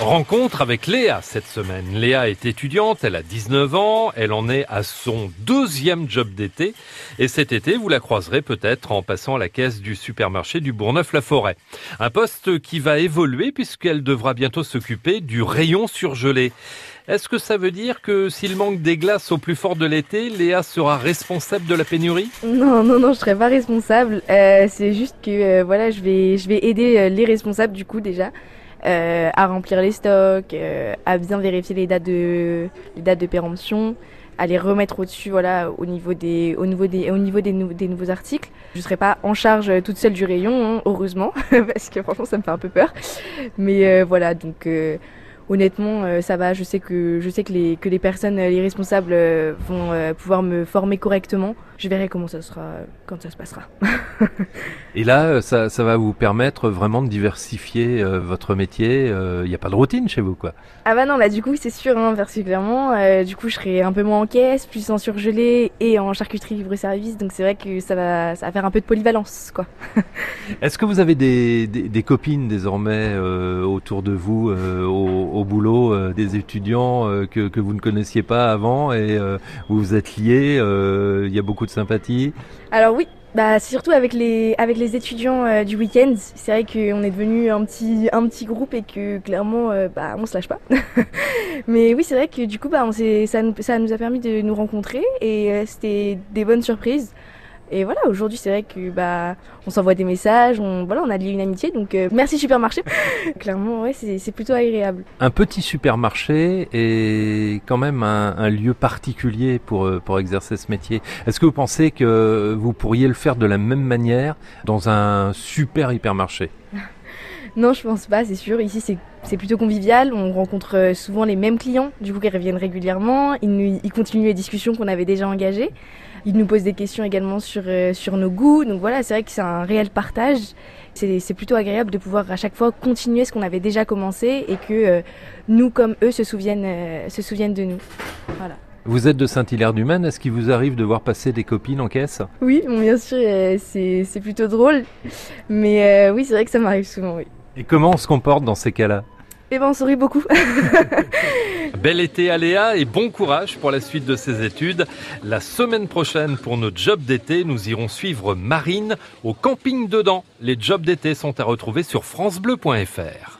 Rencontre avec Léa cette semaine. Léa est étudiante, elle a 19 ans, elle en est à son deuxième job d'été et cet été vous la croiserez peut-être en passant à la caisse du supermarché du Bourgneuf-la-Forêt. Un poste qui va évoluer puisqu'elle devra bientôt s'occuper du rayon surgelé. Est-ce que ça veut dire que s'il manque des glaces au plus fort de l'été, Léa sera responsable de la pénurie? Non, non, non, je serai pas responsable. Euh, c'est juste que euh, voilà, je vais, je vais aider euh, les responsables du coup déjà. Euh, à remplir les stocks, euh, à bien vérifier les dates de, les dates de péremption, à les remettre au-dessus, voilà, au niveau des, au niveau des, au niveau des, nouveaux articles. Je serai pas en charge toute seule du rayon, hein, heureusement, parce que franchement ça me fait un peu peur. Mais euh, voilà, donc honnêtement, euh, ça va. Je sais que je sais que les que les personnes, euh, les responsables euh, vont pouvoir me former correctement. Je verrai comment ça sera quand ça se passera. Et là, ça, ça va vous permettre vraiment de diversifier votre métier. Il n'y a pas de routine chez vous, quoi. Ah bah non, là du coup c'est sûr, hein, particulièrement. du coup, je serai un peu moins en caisse, plus en surgelé et en charcuterie libre-service. Donc c'est vrai que ça va, ça va faire un peu de polyvalence, quoi. Est-ce que vous avez des, des, des copines désormais autour de vous au au boulot euh, des étudiants euh, que, que, vous ne connaissiez pas avant et euh, vous vous êtes liés, il y a beaucoup de sympathie Alors oui, bah, surtout avec les, avec les étudiants du week-end. C'est vrai qu'on est devenu un petit, un petit groupe et que clairement, bah, on se lâche pas. Mais oui, c'est vrai que du coup, bah, on ça, ça nous a permis de nous rencontrer et c'était des bonnes surprises. Et voilà, aujourd'hui, c'est vrai que bah, on s'envoie des messages, on voilà, on a lié une amitié. Donc euh, merci supermarché. Clairement, ouais, c'est plutôt agréable. Un petit supermarché est quand même un, un lieu particulier pour euh, pour exercer ce métier. Est-ce que vous pensez que vous pourriez le faire de la même manière dans un super hypermarché? Non, je pense pas, c'est sûr. Ici, c'est plutôt convivial. On rencontre euh, souvent les mêmes clients, du coup, qui reviennent régulièrement. Ils, ils continuent les discussions qu'on avait déjà engagées. Ils nous posent des questions également sur, euh, sur nos goûts. Donc voilà, c'est vrai que c'est un réel partage. C'est plutôt agréable de pouvoir à chaque fois continuer ce qu'on avait déjà commencé et que euh, nous, comme eux, se souviennent, se souviennent de nous. Voilà. Vous êtes de Saint-Hilaire-du-Maine, est-ce qu'il vous arrive de voir passer des copines en caisse? Oui, bien sûr, c'est plutôt drôle. Mais oui, c'est vrai que ça m'arrive souvent, oui. Et comment on se comporte dans ces cas-là Eh ben, on sourit beaucoup. Bel été à Léa et bon courage pour la suite de ses études. La semaine prochaine, pour nos jobs d'été, nous irons suivre Marine au camping dedans. Les jobs d'été sont à retrouver sur francebleu.fr.